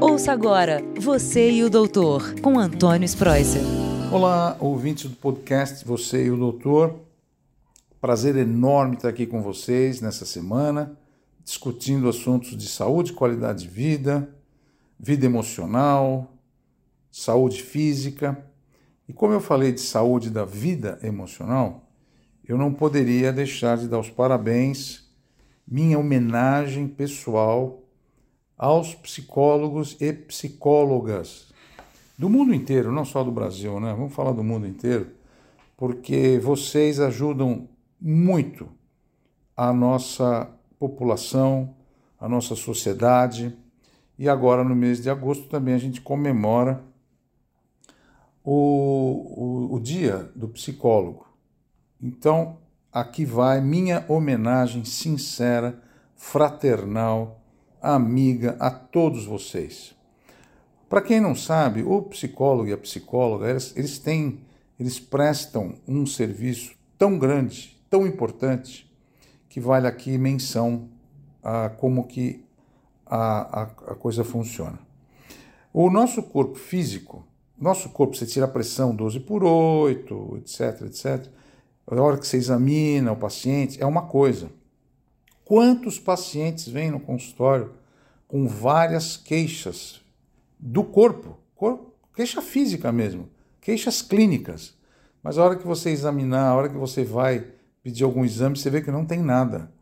Ouça agora Você e o Doutor, com Antônio Spreuser. Olá, ouvintes do podcast Você e o Doutor. Prazer enorme estar aqui com vocês nessa semana, discutindo assuntos de saúde, qualidade de vida, vida emocional, saúde física. E como eu falei de saúde da vida emocional, eu não poderia deixar de dar os parabéns, minha homenagem pessoal aos psicólogos e psicólogas do mundo inteiro, não só do Brasil, né? Vamos falar do mundo inteiro, porque vocês ajudam muito a nossa população, a nossa sociedade. E agora, no mês de agosto, também a gente comemora o, o, o Dia do Psicólogo. Então, aqui vai minha homenagem sincera, fraternal, amiga a todos vocês. Para quem não sabe, o psicólogo e a psicóloga, eles, eles têm, eles prestam um serviço tão grande, tão importante, que vale aqui menção a como que a, a, a coisa funciona. O nosso corpo físico, nosso corpo, você tira a pressão 12 por 8, etc, etc. A hora que você examina o paciente, é uma coisa. Quantos pacientes vêm no consultório com várias queixas do corpo, queixa física mesmo, queixas clínicas. Mas a hora que você examinar, a hora que você vai pedir algum exame, você vê que não tem nada.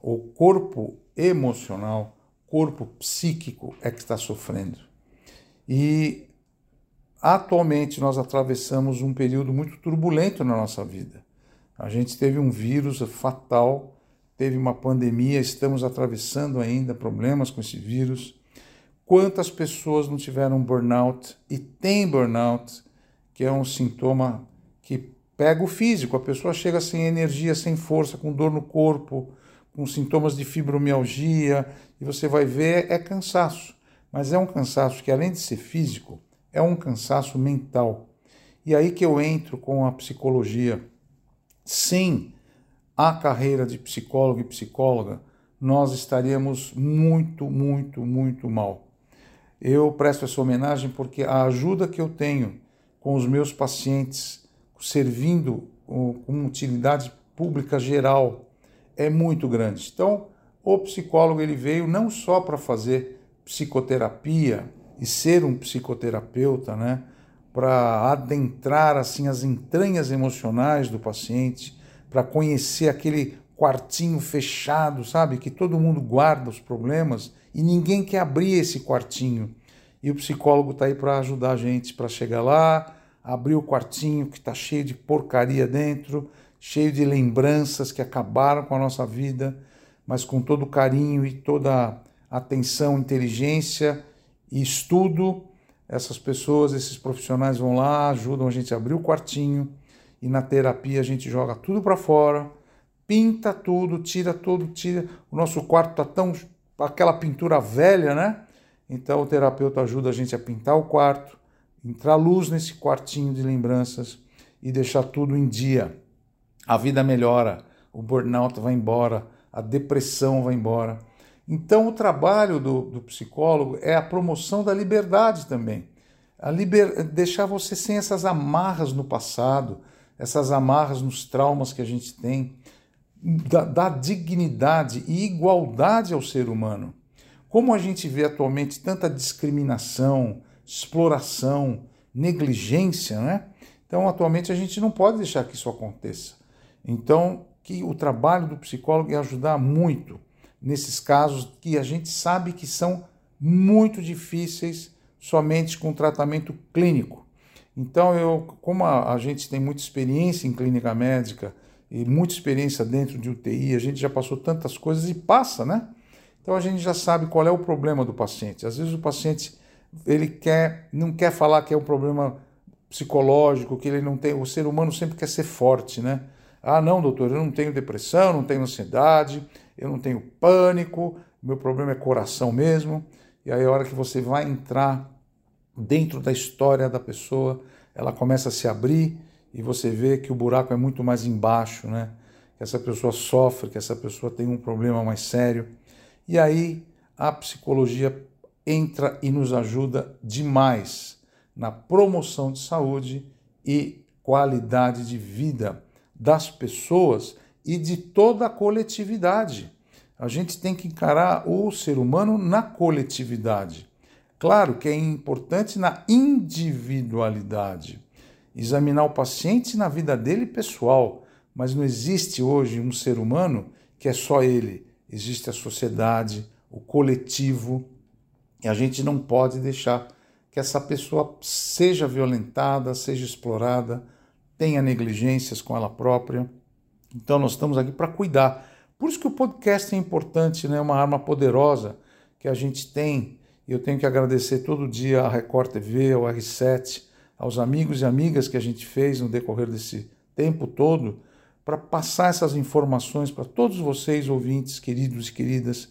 O corpo emocional, corpo psíquico é que está sofrendo. E atualmente nós atravessamos um período muito turbulento na nossa vida. A gente teve um vírus fatal teve uma pandemia, estamos atravessando ainda problemas com esse vírus. Quantas pessoas não tiveram burnout e tem burnout, que é um sintoma que pega o físico, a pessoa chega sem energia, sem força, com dor no corpo, com sintomas de fibromialgia, e você vai ver é cansaço. Mas é um cansaço que além de ser físico, é um cansaço mental. E aí que eu entro com a psicologia. Sim, a carreira de psicólogo e psicóloga, nós estaríamos muito, muito, muito mal. Eu presto essa homenagem porque a ajuda que eu tenho com os meus pacientes, servindo com utilidade pública geral, é muito grande. Então, o psicólogo ele veio não só para fazer psicoterapia e ser um psicoterapeuta, né, para adentrar assim as entranhas emocionais do paciente, para conhecer aquele quartinho fechado, sabe? Que todo mundo guarda os problemas e ninguém quer abrir esse quartinho. E o psicólogo está aí para ajudar a gente para chegar lá, abrir o quartinho que está cheio de porcaria dentro, cheio de lembranças que acabaram com a nossa vida, mas com todo carinho e toda atenção, inteligência e estudo. Essas pessoas, esses profissionais vão lá, ajudam a gente a abrir o quartinho e na terapia a gente joga tudo para fora, pinta tudo, tira tudo, tira. O nosso quarto tá tão aquela pintura velha, né? Então o terapeuta ajuda a gente a pintar o quarto, entrar luz nesse quartinho de lembranças e deixar tudo em dia. A vida melhora, o burnout vai embora, a depressão vai embora. Então o trabalho do, do psicólogo é a promoção da liberdade também. A liber... deixar você sem essas amarras no passado, essas amarras nos traumas que a gente tem, da, da dignidade e igualdade ao ser humano. Como a gente vê atualmente tanta discriminação, exploração, negligência, né? Então, atualmente a gente não pode deixar que isso aconteça. Então, que o trabalho do psicólogo é ajudar muito nesses casos que a gente sabe que são muito difíceis somente com tratamento clínico. Então, eu, como a, a gente tem muita experiência em clínica médica e muita experiência dentro de UTI, a gente já passou tantas coisas e passa, né? Então a gente já sabe qual é o problema do paciente. Às vezes o paciente ele quer, não quer falar que é um problema psicológico, que ele não tem. O ser humano sempre quer ser forte, né? Ah, não, doutor, eu não tenho depressão, não tenho ansiedade, eu não tenho pânico, meu problema é coração mesmo. E aí a hora que você vai entrar dentro da história da pessoa, ela começa a se abrir e você vê que o buraco é muito mais embaixo, né? Que essa pessoa sofre, que essa pessoa tem um problema mais sério. E aí a psicologia entra e nos ajuda demais na promoção de saúde e qualidade de vida das pessoas e de toda a coletividade. A gente tem que encarar o ser humano na coletividade. Claro que é importante na individualidade, examinar o paciente na vida dele pessoal, mas não existe hoje um ser humano que é só ele. Existe a sociedade, o coletivo, e a gente não pode deixar que essa pessoa seja violentada, seja explorada, tenha negligências com ela própria. Então nós estamos aqui para cuidar. Por isso que o podcast é importante, né? É uma arma poderosa que a gente tem. Eu tenho que agradecer todo dia a Record TV, ao R7, aos amigos e amigas que a gente fez no decorrer desse tempo todo para passar essas informações para todos vocês, ouvintes, queridos e queridas,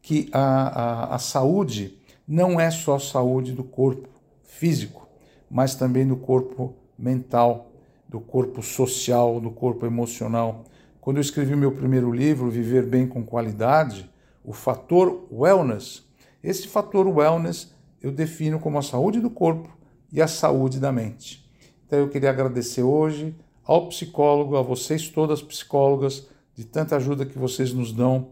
que a, a, a saúde não é só saúde do corpo físico, mas também do corpo mental, do corpo social, do corpo emocional. Quando eu escrevi meu primeiro livro, Viver Bem com Qualidade, o fator wellness, esse fator wellness eu defino como a saúde do corpo e a saúde da mente. Então eu queria agradecer hoje ao psicólogo, a vocês todas psicólogas, de tanta ajuda que vocês nos dão.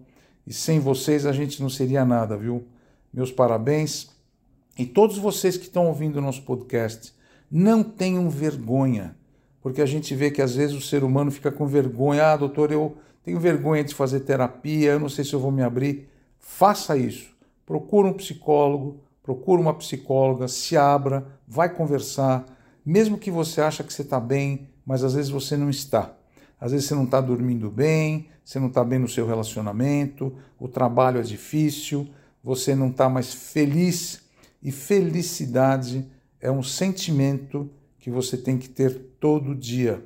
E sem vocês a gente não seria nada, viu? meus parabéns. E todos vocês que estão ouvindo o nosso podcast, não tenham vergonha, porque a gente vê que às vezes o ser humano fica com vergonha. Ah, doutor, eu tenho vergonha de fazer terapia, eu não sei se eu vou me abrir. Faça isso. Procura um psicólogo, procura uma psicóloga, se abra, vai conversar. Mesmo que você acha que você está bem, mas às vezes você não está. Às vezes você não está dormindo bem, você não está bem no seu relacionamento, o trabalho é difícil, você não está mais feliz. E felicidade é um sentimento que você tem que ter todo dia.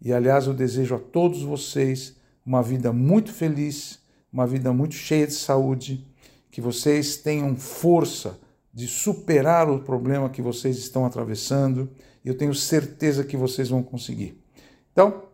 E aliás, eu desejo a todos vocês uma vida muito feliz, uma vida muito cheia de saúde, que vocês tenham força de superar o problema que vocês estão atravessando. Eu tenho certeza que vocês vão conseguir. Então,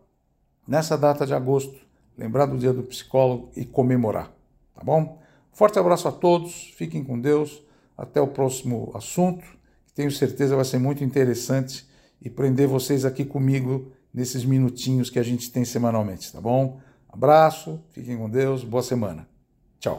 nessa data de agosto, lembrar do Dia do Psicólogo e comemorar, tá bom? Forte abraço a todos, fiquem com Deus. Até o próximo assunto, que tenho certeza vai ser muito interessante e prender vocês aqui comigo nesses minutinhos que a gente tem semanalmente, tá bom? Abraço, fiquem com Deus, boa semana. Tchau.